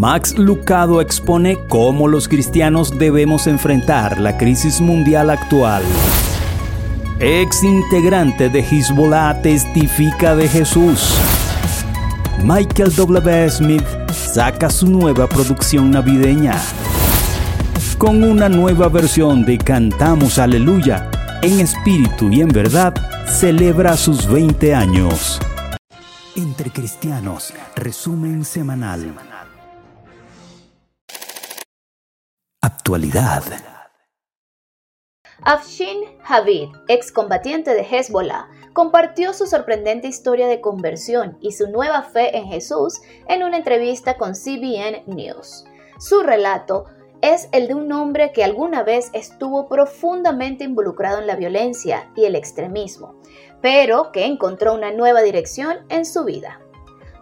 Max Lucado expone cómo los cristianos debemos enfrentar la crisis mundial actual. Ex integrante de Hezbollah testifica de Jesús. Michael W. Smith saca su nueva producción navideña. Con una nueva versión de Cantamos Aleluya, en espíritu y en verdad, celebra sus 20 años. Entre Cristianos, resumen semanal. Actualidad. Afshin Javid, excombatiente de Hezbollah, compartió su sorprendente historia de conversión y su nueva fe en Jesús en una entrevista con CBN News. Su relato es el de un hombre que alguna vez estuvo profundamente involucrado en la violencia y el extremismo, pero que encontró una nueva dirección en su vida.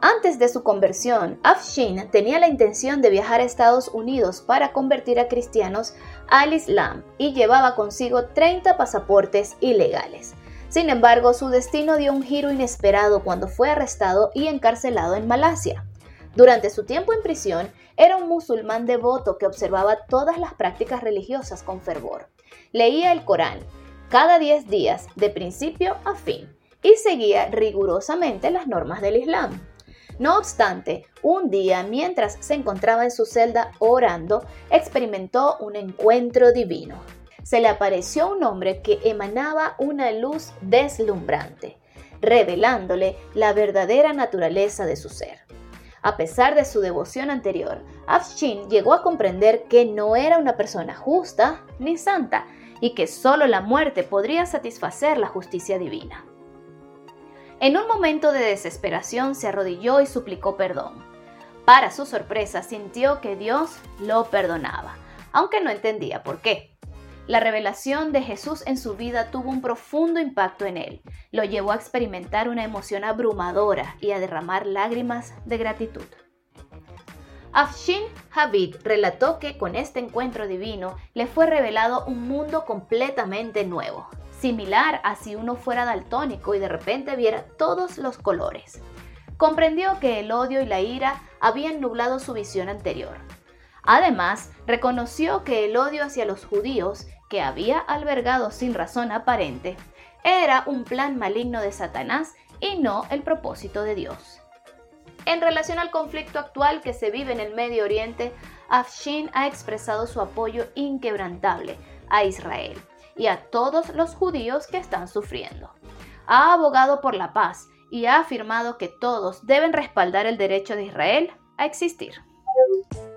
Antes de su conversión, Afshin tenía la intención de viajar a Estados Unidos para convertir a cristianos al Islam y llevaba consigo 30 pasaportes ilegales. Sin embargo, su destino dio un giro inesperado cuando fue arrestado y encarcelado en Malasia. Durante su tiempo en prisión, era un musulmán devoto que observaba todas las prácticas religiosas con fervor. Leía el Corán cada 10 días, de principio a fin, y seguía rigurosamente las normas del Islam. No obstante, un día, mientras se encontraba en su celda orando, experimentó un encuentro divino. Se le apareció un hombre que emanaba una luz deslumbrante, revelándole la verdadera naturaleza de su ser. A pesar de su devoción anterior, Afshin llegó a comprender que no era una persona justa ni santa y que solo la muerte podría satisfacer la justicia divina. En un momento de desesperación se arrodilló y suplicó perdón. Para su sorpresa sintió que Dios lo perdonaba, aunque no entendía por qué. La revelación de Jesús en su vida tuvo un profundo impacto en él. Lo llevó a experimentar una emoción abrumadora y a derramar lágrimas de gratitud. Afshin Javid relató que con este encuentro divino le fue revelado un mundo completamente nuevo, similar a si uno fuera daltónico y de repente viera todos los colores. Comprendió que el odio y la ira habían nublado su visión anterior. Además, reconoció que el odio hacia los judíos, que había albergado sin razón aparente, era un plan maligno de Satanás y no el propósito de Dios. En relación al conflicto actual que se vive en el Medio Oriente, Afshin ha expresado su apoyo inquebrantable a Israel y a todos los judíos que están sufriendo. Ha abogado por la paz y ha afirmado que todos deben respaldar el derecho de Israel a existir.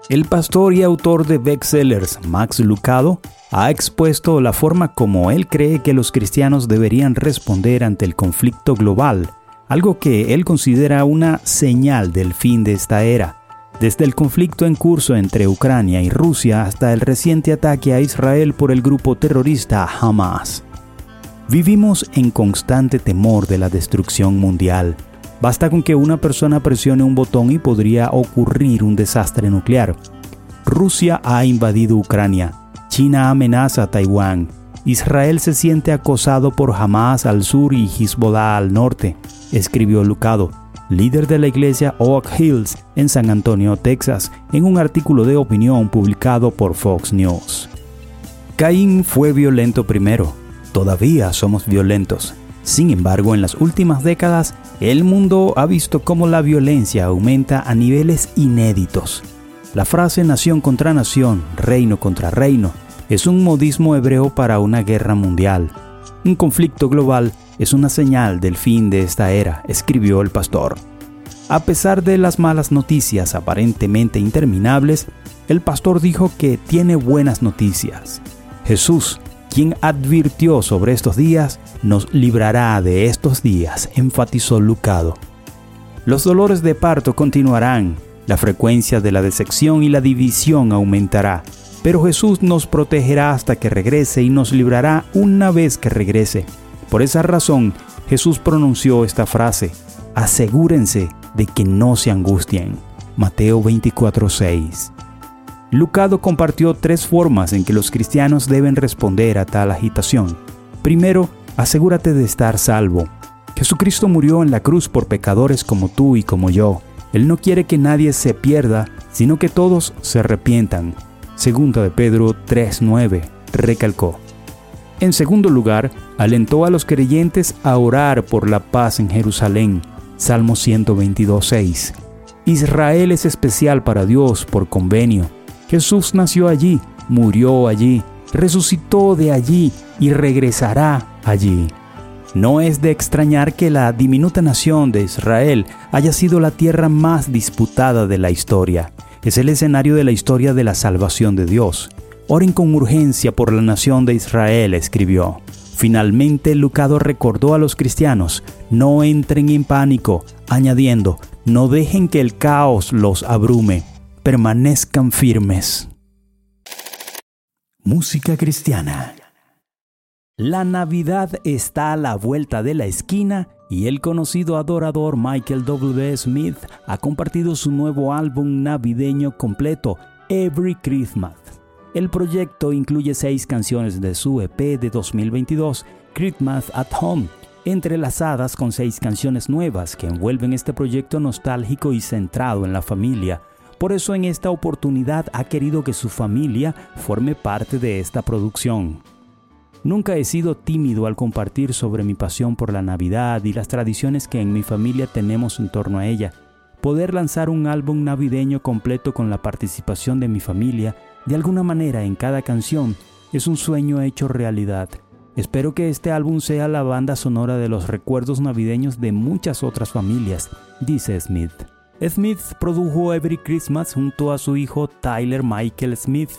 El pastor y autor de bestsellers Max Lucado ha expuesto la forma como él cree que los cristianos deberían responder ante el conflicto global, algo que él considera una señal del fin de esta era desde el conflicto en curso entre Ucrania y Rusia hasta el reciente ataque a Israel por el grupo terrorista Hamas. Vivimos en constante temor de la destrucción mundial. Basta con que una persona presione un botón y podría ocurrir un desastre nuclear. Rusia ha invadido Ucrania, China amenaza a Taiwán, Israel se siente acosado por Hamas al sur y Hezbollah al norte, escribió Lucado líder de la iglesia Oak Hills en San Antonio, Texas, en un artículo de opinión publicado por Fox News. Caín fue violento primero, todavía somos violentos. Sin embargo, en las últimas décadas, el mundo ha visto cómo la violencia aumenta a niveles inéditos. La frase nación contra nación, reino contra reino, es un modismo hebreo para una guerra mundial. Un conflicto global es una señal del fin de esta era, escribió el pastor. A pesar de las malas noticias aparentemente interminables, el pastor dijo que tiene buenas noticias. Jesús, quien advirtió sobre estos días, nos librará de estos días, enfatizó Lucado. Los dolores de parto continuarán, la frecuencia de la decepción y la división aumentará, pero Jesús nos protegerá hasta que regrese y nos librará una vez que regrese. Por esa razón, Jesús pronunció esta frase, asegúrense de que no se angustien. Mateo 24:6. Lucado compartió tres formas en que los cristianos deben responder a tal agitación. Primero, asegúrate de estar salvo. Jesucristo murió en la cruz por pecadores como tú y como yo. Él no quiere que nadie se pierda, sino que todos se arrepientan. Segunda de Pedro 3:9 recalcó. En segundo lugar, alentó a los creyentes a orar por la paz en Jerusalén. Salmo 122.6. Israel es especial para Dios por convenio. Jesús nació allí, murió allí, resucitó de allí y regresará allí. No es de extrañar que la diminuta nación de Israel haya sido la tierra más disputada de la historia. Es el escenario de la historia de la salvación de Dios. Oren con urgencia por la nación de Israel, escribió. Finalmente, Lucado recordó a los cristianos, no entren en pánico, añadiendo, no dejen que el caos los abrume, permanezcan firmes. Música cristiana. La Navidad está a la vuelta de la esquina y el conocido adorador Michael W. Smith ha compartido su nuevo álbum navideño completo, Every Christmas. El proyecto incluye seis canciones de su EP de 2022, Christmas at Home, entrelazadas con seis canciones nuevas que envuelven este proyecto nostálgico y centrado en la familia. Por eso en esta oportunidad ha querido que su familia forme parte de esta producción. Nunca he sido tímido al compartir sobre mi pasión por la Navidad y las tradiciones que en mi familia tenemos en torno a ella. Poder lanzar un álbum navideño completo con la participación de mi familia de alguna manera en cada canción es un sueño hecho realidad. Espero que este álbum sea la banda sonora de los recuerdos navideños de muchas otras familias, dice Smith. Smith produjo Every Christmas junto a su hijo Tyler Michael Smith.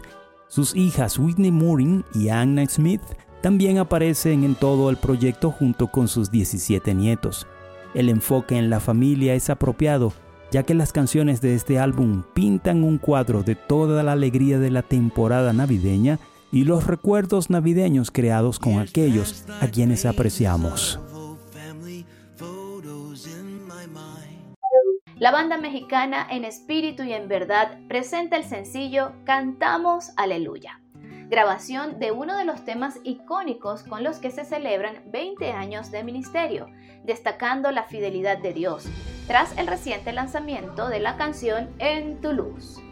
Sus hijas Whitney Mooring y Anna Smith también aparecen en todo el proyecto junto con sus 17 nietos. El enfoque en la familia es apropiado ya que las canciones de este álbum pintan un cuadro de toda la alegría de la temporada navideña y los recuerdos navideños creados con aquellos a quienes apreciamos. La banda mexicana En Espíritu y en Verdad presenta el sencillo Cantamos Aleluya grabación de uno de los temas icónicos con los que se celebran 20 años de ministerio, destacando la fidelidad de Dios, tras el reciente lanzamiento de la canción En tu luz.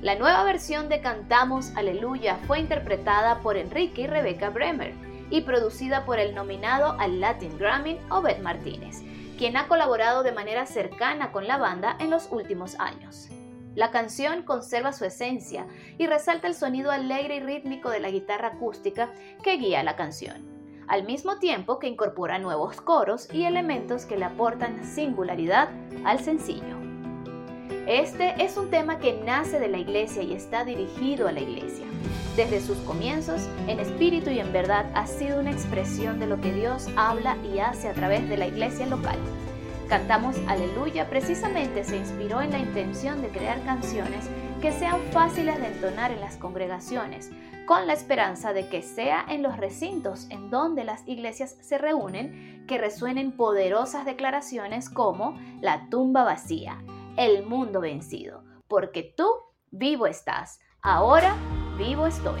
La nueva versión de Cantamos Aleluya fue interpretada por Enrique y Rebecca Bremer y producida por el nominado al Latin Grammy Obed Martínez, quien ha colaborado de manera cercana con la banda en los últimos años. La canción conserva su esencia y resalta el sonido alegre y rítmico de la guitarra acústica que guía la canción, al mismo tiempo que incorpora nuevos coros y elementos que le aportan singularidad al sencillo. Este es un tema que nace de la iglesia y está dirigido a la iglesia. Desde sus comienzos, en espíritu y en verdad, ha sido una expresión de lo que Dios habla y hace a través de la iglesia local. Cantamos Aleluya precisamente se inspiró en la intención de crear canciones que sean fáciles de entonar en las congregaciones, con la esperanza de que sea en los recintos en donde las iglesias se reúnen que resuenen poderosas declaraciones como la tumba vacía, el mundo vencido, porque tú vivo estás, ahora vivo estoy.